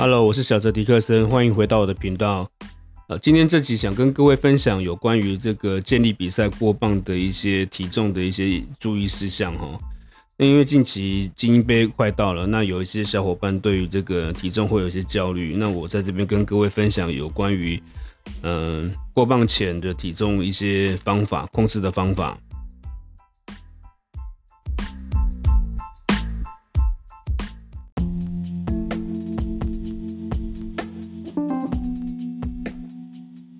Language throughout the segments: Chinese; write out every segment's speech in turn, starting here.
Hello，我是小泽迪克森，欢迎回到我的频道。呃，今天这集想跟各位分享有关于这个建立比赛过磅的一些体重的一些注意事项哈。那因为近期精英杯快到了，那有一些小伙伴对于这个体重会有一些焦虑，那我在这边跟各位分享有关于嗯过磅前的体重一些方法控制的方法。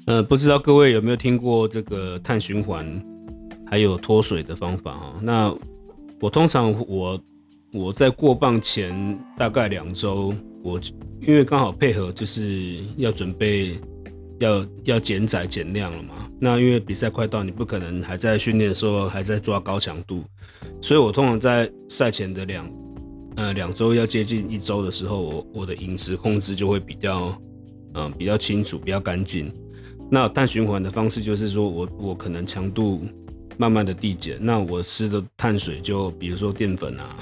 呃，不知道各位有没有听过这个碳循环，还有脱水的方法哈？那我通常我我在过磅前大概两周，我因为刚好配合就是要准备要要减载减量了嘛。那因为比赛快到，你不可能还在训练的时候还在抓高强度，所以我通常在赛前的两呃两周要接近一周的时候，我我的饮食控制就会比较嗯比较清楚，比较干净。那碳循环的方式就是说，我我可能强度慢慢的递减，那我吃的碳水就比如说淀粉啊，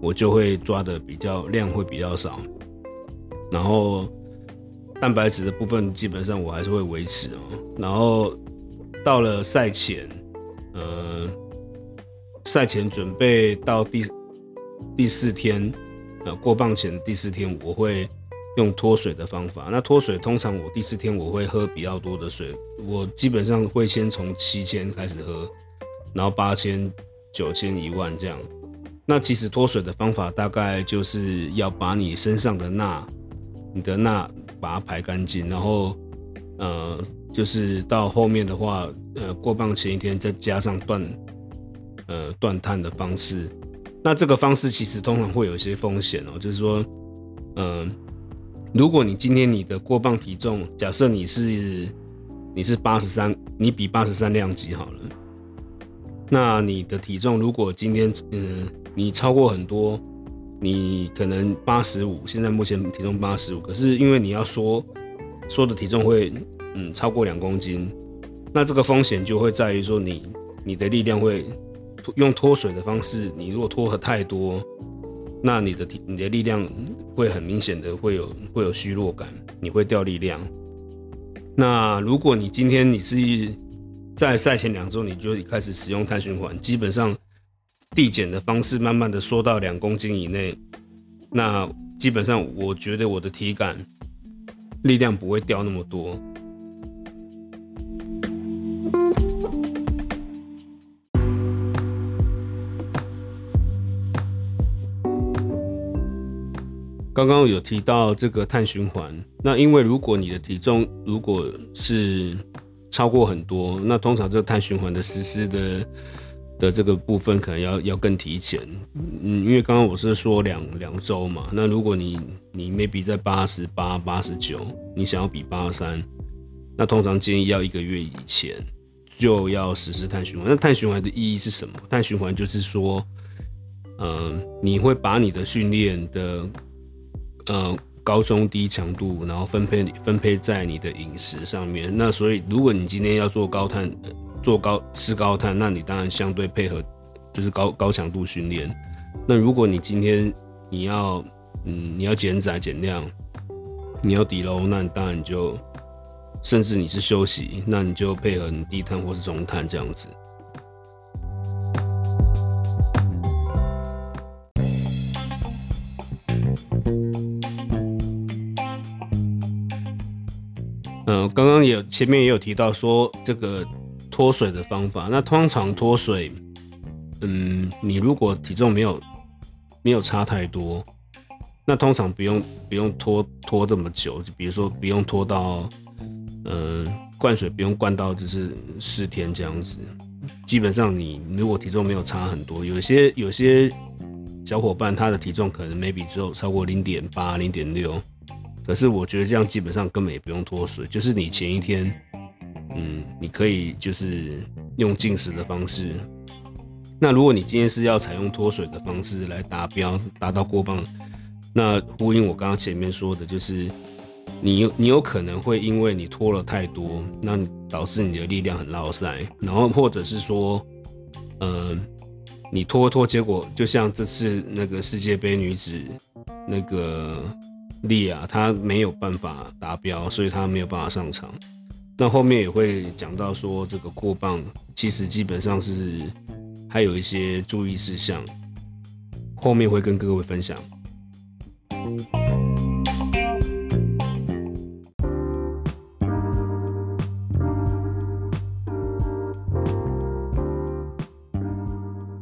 我就会抓的比较量会比较少，然后蛋白质的部分基本上我还是会维持哦。然后到了赛前，呃，赛前准备到第第四天，呃，过磅前第四天我会。用脱水的方法，那脱水通常我第四天我会喝比较多的水，我基本上会先从七千开始喝，然后八千、九千、一万这样。那其实脱水的方法大概就是要把你身上的钠，你的钠把它排干净，然后呃，就是到后面的话，呃，过磅前一天再加上断呃断碳的方式。那这个方式其实通常会有一些风险哦，就是说，嗯。如果你今天你的过磅体重，假设你是你是八十三，你比八十三量级好了，那你的体重如果今天嗯你超过很多，你可能八十五，现在目前体重八十五，可是因为你要说说的体重会嗯超过两公斤，那这个风险就会在于说你你的力量会用脱水的方式，你如果脱的太多。那你的体你的力量会很明显的会有会有虚弱感，你会掉力量。那如果你今天你是在赛前两周你就开始使用碳循环，基本上递减的方式慢慢的缩到两公斤以内，那基本上我觉得我的体感力量不会掉那么多。刚刚有提到这个碳循环，那因为如果你的体重如果是超过很多，那通常这个碳循环的实施的的这个部分可能要要更提前，嗯，因为刚刚我是说两两周嘛，那如果你你 maybe 在八十八、八十九，你想要比八十三，那通常建议要一个月以前就要实施碳循环。那碳循环的意义是什么？碳循环就是说，嗯，你会把你的训练的呃，高中低强度，然后分配分配在你的饮食上面。那所以，如果你今天要做高碳，做高吃高碳，那你当然相对配合就是高高强度训练。那如果你今天你要嗯你要减载减量，你要低喽，那你当然就甚至你是休息，那你就配合你低碳或是中碳这样子。刚刚也前面也有提到说这个脱水的方法。那通常脱水，嗯，你如果体重没有没有差太多，那通常不用不用拖拖这么久。就比如说不用拖到，呃，灌水不用灌到就是四天这样子。基本上你如果体重没有差很多，有些有些小伙伴他的体重可能 maybe 只有超过零点八、零点六。可是我觉得这样基本上根本也不用脱水，就是你前一天，嗯，你可以就是用进食的方式。那如果你今天是要采用脱水的方式来达标，达到过磅，那呼应我刚刚前面说的，就是你你有可能会因为你脱了太多，那导致你的力量很落塞，然后或者是说，嗯，你脱脱，结果就像这次那个世界杯女子那个。力啊他没有办法达标，所以他没有办法上场。那后面也会讲到说，这个过磅其实基本上是还有一些注意事项，后面会跟各位分享。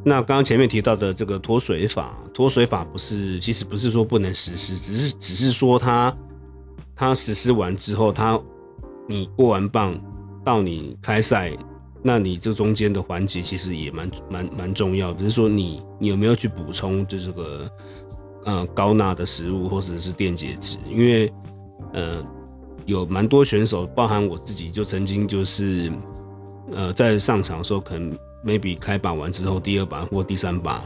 那刚刚前面提到的这个脱水法，脱水法不是，其实不是说不能实施，只是只是说它它实施完之后，它你过完磅到你开赛，那你这中间的环节其实也蛮蛮蛮重要，只是说你你有没有去补充就这个呃高钠的食物或者是电解质，因为呃有蛮多选手，包含我自己，就曾经就是呃在上场的时候可能。Maybe 开把完之后，第二把或第三把，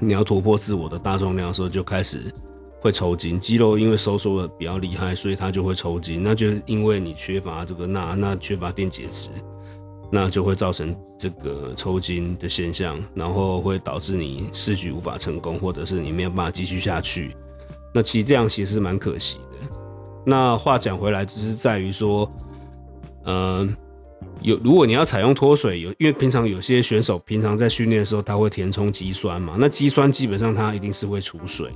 你要突破自我的大重量的时候，就开始会抽筋。肌肉因为收缩的比较厉害，所以它就会抽筋。那就是因为你缺乏这个钠，那缺乏电解质，那就会造成这个抽筋的现象，然后会导致你试举无法成功，或者是你没有办法继续下去。那其实这样其实蛮可惜的。那话讲回来，只是在于说，嗯。有，如果你要采用脱水，有因为平常有些选手平常在训练的时候，他会填充肌酸嘛，那肌酸基本上它一定是会储水，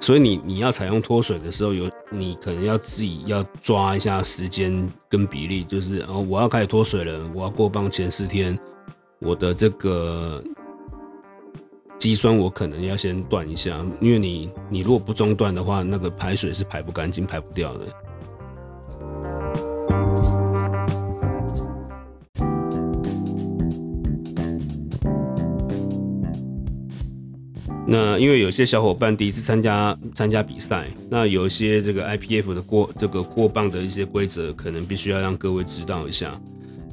所以你你要采用脱水的时候，有你可能要自己要抓一下时间跟比例，就是哦，我要开始脱水了，我要过磅前四天，我的这个肌酸我可能要先断一下，因为你你如果不中断的话，那个排水是排不干净、排不掉的。那因为有些小伙伴第一次参加参加比赛，那有一些这个 IPF 的过这个过磅的一些规则，可能必须要让各位知道一下。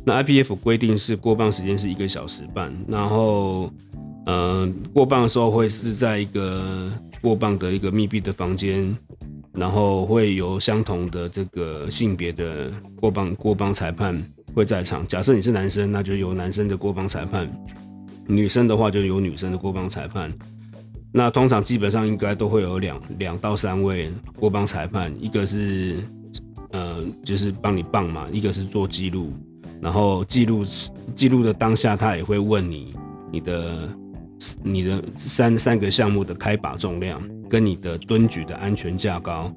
那 IPF 规定是过磅时间是一个小时半，然后，呃，过磅的时候会是在一个过磅的一个密闭的房间，然后会有相同的这个性别的过磅过磅裁判会在场。假设你是男生，那就由男生的过磅裁判；女生的话就有女生的过磅裁判。那通常基本上应该都会有两两到三位过磅裁判，一个是呃就是帮你磅嘛，一个是做记录，然后记录记录的当下，他也会问你你的你的三三个项目的开把重量跟你的蹲举的安全架高。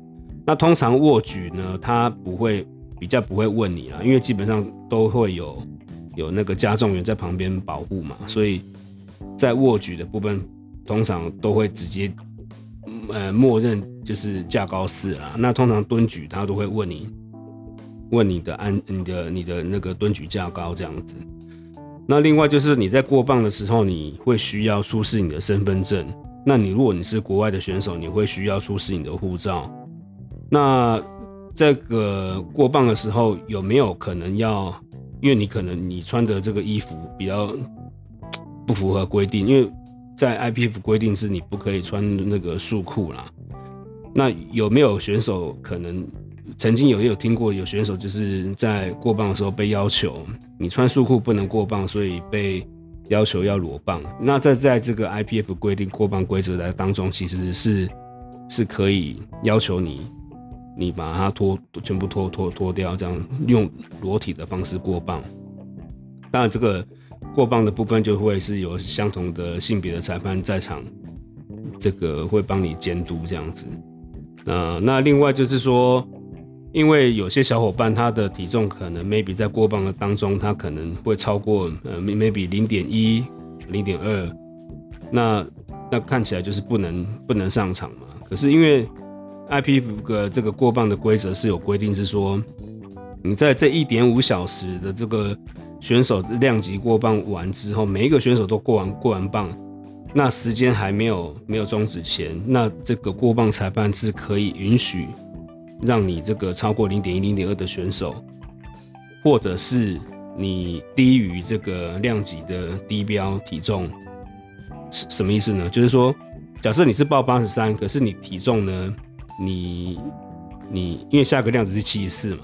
那通常握举呢，他不会比较不会问你啊，因为基本上都会有有那个加重员在旁边保护嘛，所以在握举的部分。通常都会直接，呃，默认就是架高四啦。那通常蹲举他都会问你，问你的安，你的你的那个蹲举架高这样子。那另外就是你在过磅的时候，你会需要出示你的身份证。那你如果你是国外的选手，你会需要出示你的护照。那这个过磅的时候有没有可能要？因为你可能你穿的这个衣服比较不符合规定，因为。在 IPF 规定是你不可以穿那个束裤啦。那有没有选手可能曾经有有听过有选手就是在过磅的时候被要求你穿束裤不能过磅，所以被要求要裸磅。那在在这个 IPF 规定过磅规则的当中，其实是是可以要求你你把它脱全部脱脱脱掉，这样用裸体的方式过磅。当然这个。过磅的部分就会是有相同的性别的裁判在场，这个会帮你监督这样子。呃，那另外就是说，因为有些小伙伴他的体重可能 maybe 在过磅的当中，他可能会超过呃 maybe 零点一、零点二，那那看起来就是不能不能上场嘛。可是因为 IPF 的这个过磅的规则是有规定，是说你在这一点五小时的这个。选手量级过磅完之后，每一个选手都过完过完磅，那时间还没有没有终止前，那这个过磅裁判是可以允许让你这个超过零点一、零点二的选手，或者是你低于这个量级的低标体重，什什么意思呢？就是说，假设你是报八十三，可是你体重呢，你你因为下个量值是七十四嘛。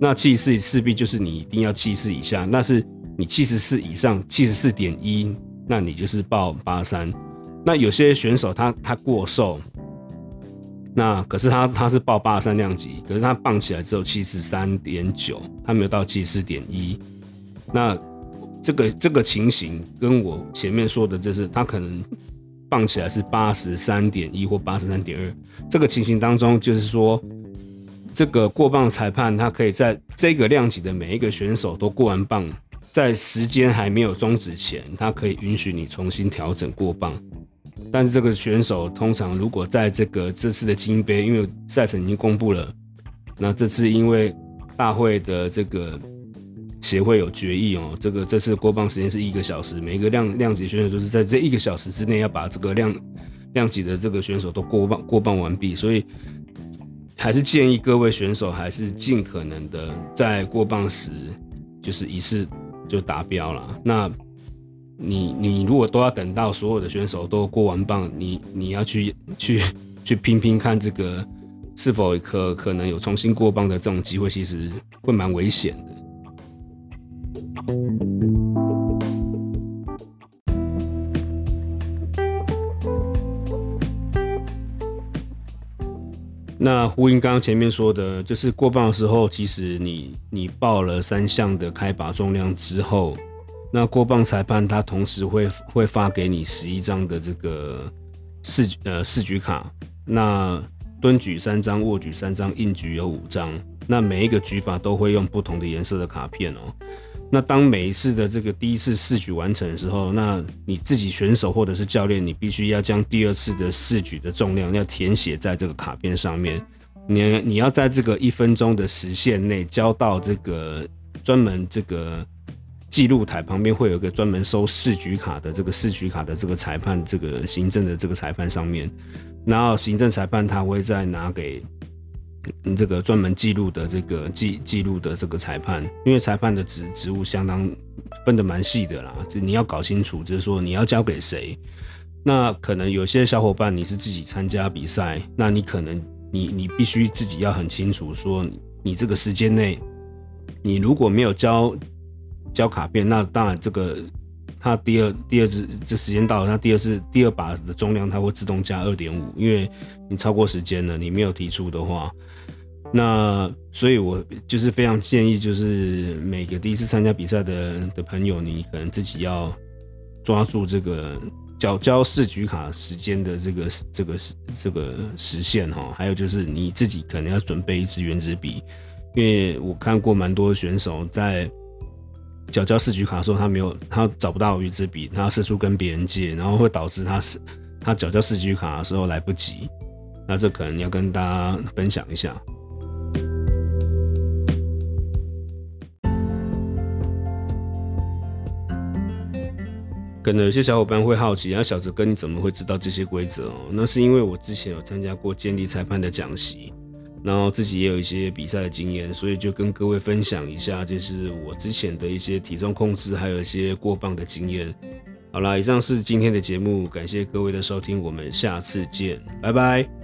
那七十四势必就是你一定要七十四以下，那是你七十四以上，七十四点一，那你就是报八三。那有些选手他他过瘦，那可是他他是报八三量级，可是他磅起来只有七十三点九，他没有到七十点一。那这个这个情形跟我前面说的，就是他可能磅起来是八十三点一或八十三点二。这个情形当中，就是说这个过磅裁判他可以在这个量级的每一个选手都过完磅，在时间还没有终止前，他可以允许你重新调整过磅。但是这个选手通常如果在这个这次的精英杯，因为赛程已经公布了，那这次因为大会的这个协会有决议哦，这个这次过磅时间是一个小时，每一个量量级选手都是在这一个小时之内要把这个量量级的这个选手都过磅过磅完毕，所以还是建议各位选手还是尽可能的在过磅时就是一次就达标了。那你你如果都要等到所有的选手都过完磅，你你要去去去拼拼看这个是否可可能有重新过磅的这种机会，其实会蛮危险的。那呼应刚刚前面说的，就是过磅的时候，其实你你报了三项的开把重量之后。那过磅裁判他同时会会发给你十一张的这个四呃四举卡，那蹲举三张，卧举三张，硬举有五张。那每一个举法都会用不同的颜色的卡片哦。那当每一次的这个第一次试举完成的时候，那你自己选手或者是教练，你必须要将第二次的试举的重量要填写在这个卡片上面。你你要在这个一分钟的时限内交到这个专门这个。记录台旁边会有一个专门收试举卡的这个试举卡的这个裁判，这个行政的这个裁判上面，然后行政裁判他会再拿给这个专门记录的这个记记录的这个裁判，因为裁判的职职务相当分的蛮细的啦，这你要搞清楚，就是说你要交给谁。那可能有些小伙伴你是自己参加比赛，那你可能你你必须自己要很清楚，说你这个时间内，你如果没有交。交卡片，那当然这个它第二第二次这时间到了，它第二次第二把的重量它会自动加二点五，因为你超过时间了，你没有提出的话，那所以我就是非常建议，就是每个第一次参加比赛的的朋友，你可能自己要抓住这个交交四局卡时间的这个这个这个时限哈，还有就是你自己可能要准备一支圆珠笔，因为我看过蛮多选手在。缴交四局卡的时候，他没有，他找不到圆珠笔，他四处跟别人借，然后会导致他是他缴交四局卡的时候来不及。那这可能要跟大家分享一下。可能有些小伙伴会好奇，那小泽哥你怎么会知道这些规则哦？那是因为我之前有参加过建立裁判的讲习。然后自己也有一些比赛的经验，所以就跟各位分享一下，就是我之前的一些体重控制，还有一些过磅的经验。好啦，以上是今天的节目，感谢各位的收听，我们下次见，拜拜。